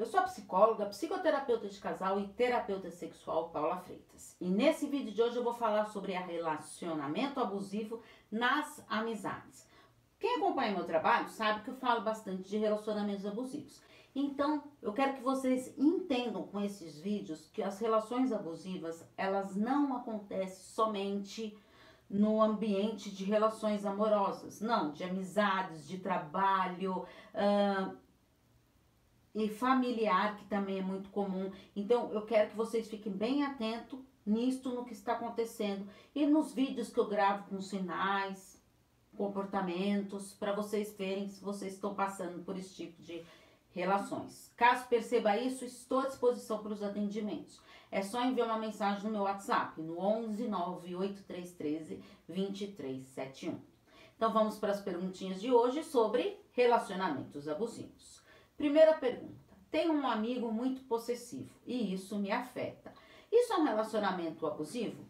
eu sou a psicóloga, psicoterapeuta de casal e terapeuta sexual Paula Freitas. E nesse vídeo de hoje eu vou falar sobre relacionamento abusivo nas amizades. Quem acompanha meu trabalho sabe que eu falo bastante de relacionamentos abusivos. Então, eu quero que vocês entendam com esses vídeos que as relações abusivas, elas não acontecem somente no ambiente de relações amorosas, não, de amizades, de trabalho, uh, e familiar, que também é muito comum. Então, eu quero que vocês fiquem bem atentos nisto, no que está acontecendo. E nos vídeos que eu gravo com sinais, comportamentos, para vocês verem se vocês estão passando por esse tipo de relações. Caso perceba isso, estou à disposição para os atendimentos. É só enviar uma mensagem no meu WhatsApp, no 11 98313 2371. Então vamos para as perguntinhas de hoje sobre relacionamentos abusivos. Primeira pergunta: tenho um amigo muito possessivo e isso me afeta. Isso é um relacionamento abusivo?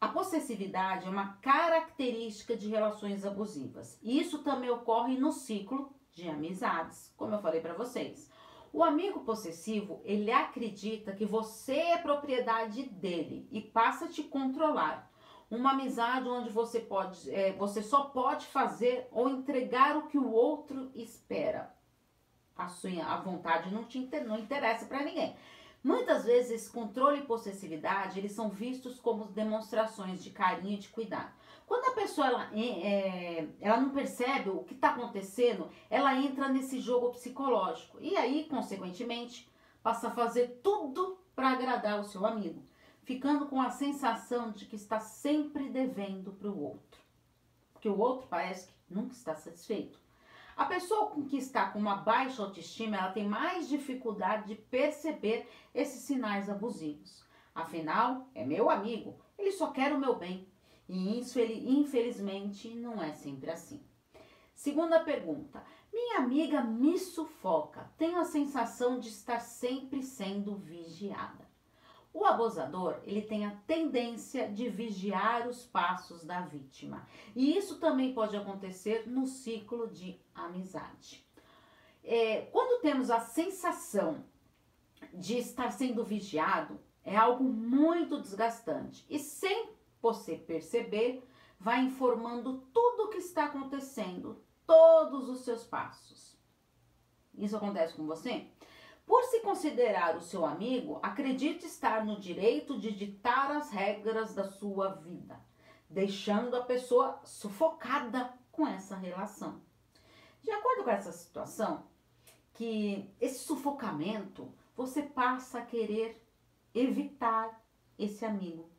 A possessividade é uma característica de relações abusivas. E isso também ocorre no ciclo de amizades, como eu falei para vocês. O amigo possessivo, ele acredita que você é propriedade dele e passa a te controlar. Uma amizade onde você pode, é, você só pode fazer ou entregar o que o outro espera a sua a vontade não te não interessa para ninguém. Muitas vezes, controle e possessividade, eles são vistos como demonstrações de carinho e de cuidado. Quando a pessoa ela, é, ela não percebe o que está acontecendo, ela entra nesse jogo psicológico. E aí, consequentemente, passa a fazer tudo para agradar o seu amigo, ficando com a sensação de que está sempre devendo para o outro. Porque o outro parece que nunca está satisfeito. A pessoa que está com uma baixa autoestima, ela tem mais dificuldade de perceber esses sinais abusivos. Afinal, é meu amigo, ele só quer o meu bem. E isso ele infelizmente não é sempre assim. Segunda pergunta: minha amiga me sufoca. Tenho a sensação de estar sempre sendo vigiada. O abusador, ele tem a tendência de vigiar os passos da vítima. E isso também pode acontecer no ciclo de amizade. É, quando temos a sensação de estar sendo vigiado, é algo muito desgastante. E sem você perceber, vai informando tudo o que está acontecendo, todos os seus passos. Isso acontece com você? Por se considerar o seu amigo, acredite estar no direito de ditar as regras da sua vida, deixando a pessoa sufocada com essa relação. De acordo com essa situação, que esse sufocamento você passa a querer evitar esse amigo.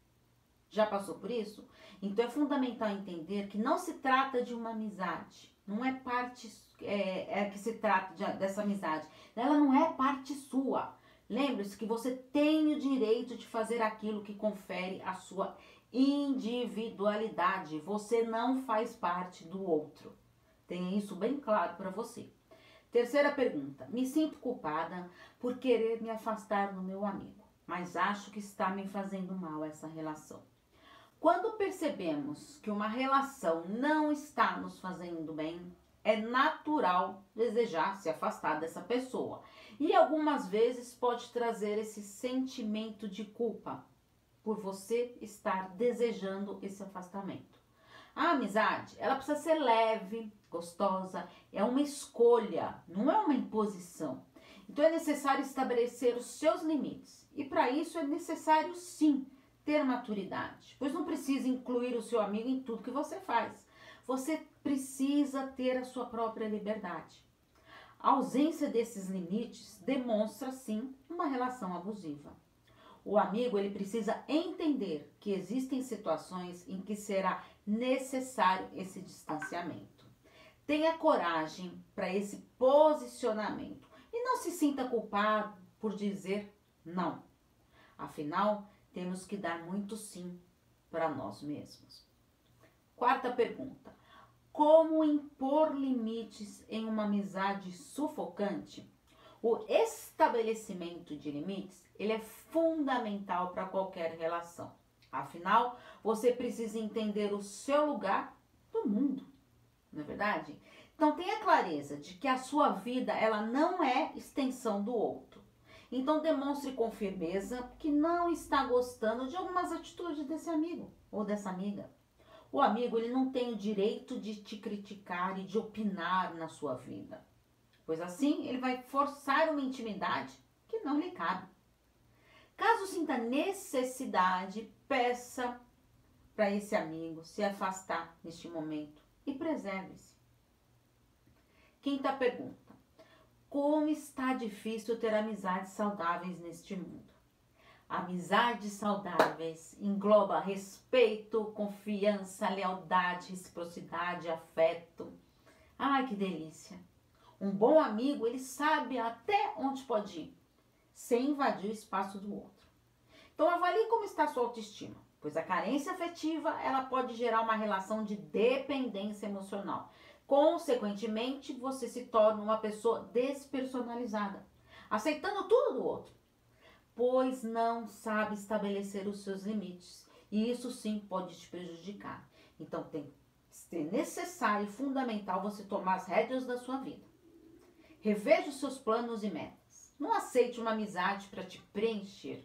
Já passou por isso? Então é fundamental entender que não se trata de uma amizade, não é parte é, é que se trata de, dessa amizade. Ela não é parte sua. Lembre-se que você tem o direito de fazer aquilo que confere a sua individualidade. Você não faz parte do outro. Tenha isso bem claro para você. Terceira pergunta. Me sinto culpada por querer me afastar do meu amigo, mas acho que está me fazendo mal essa relação. Quando percebemos que uma relação não está nos fazendo bem, é natural desejar se afastar dessa pessoa. E algumas vezes pode trazer esse sentimento de culpa por você estar desejando esse afastamento. A amizade, ela precisa ser leve, gostosa, é uma escolha, não é uma imposição. Então é necessário estabelecer os seus limites. E para isso é necessário sim ter maturidade, pois não precisa incluir o seu amigo em tudo que você faz. Você precisa ter a sua própria liberdade. A ausência desses limites demonstra sim uma relação abusiva. O amigo ele precisa entender que existem situações em que será necessário esse distanciamento. Tenha coragem para esse posicionamento e não se sinta culpado por dizer não. Afinal, temos que dar muito sim para nós mesmos. Quarta pergunta: Como impor limites em uma amizade sufocante? O estabelecimento de limites, ele é fundamental para qualquer relação. Afinal, você precisa entender o seu lugar no mundo, não é verdade? Então tenha clareza de que a sua vida ela não é extensão do outro. Então demonstre com firmeza que não está gostando de algumas atitudes desse amigo ou dessa amiga. O amigo ele não tem o direito de te criticar e de opinar na sua vida, pois assim ele vai forçar uma intimidade que não lhe cabe. Caso sinta necessidade, peça para esse amigo se afastar neste momento e preserve-se. Quinta pergunta: Como está difícil ter amizades saudáveis neste mundo? Amizades saudáveis engloba respeito, confiança, lealdade, reciprocidade, afeto. Ai, que delícia! Um bom amigo, ele sabe até onde pode ir, sem invadir o espaço do outro. Então avalie como está a sua autoestima, pois a carência afetiva, ela pode gerar uma relação de dependência emocional. Consequentemente, você se torna uma pessoa despersonalizada, aceitando tudo do outro, pois não sabe estabelecer os seus limites. E isso sim pode te prejudicar. Então tem ser necessário e fundamental você tomar as rédeas da sua vida. Reveja os seus planos e metas. Não aceite uma amizade para te preencher,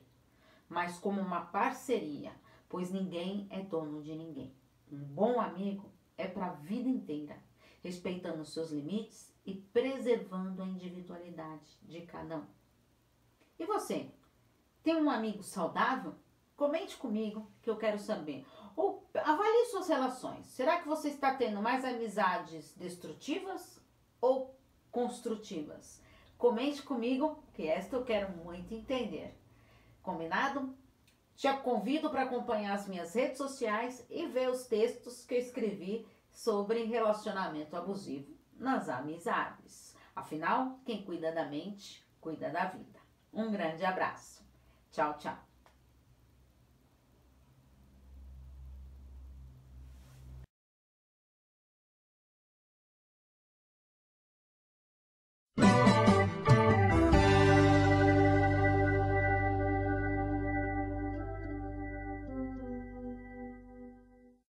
mas como uma parceria, pois ninguém é dono de ninguém. Um bom amigo é para a vida inteira, respeitando os seus limites e preservando a individualidade de cada um. E você? Tem um amigo saudável? Comente comigo que eu quero saber. Ou avalie suas relações. Será que você está tendo mais amizades destrutivas ou construtivas? Comente comigo, que esta eu quero muito entender. Combinado? Te convido para acompanhar as minhas redes sociais e ver os textos que eu escrevi sobre relacionamento abusivo nas amizades. Afinal, quem cuida da mente, cuida da vida. Um grande abraço. Tchau, tchau.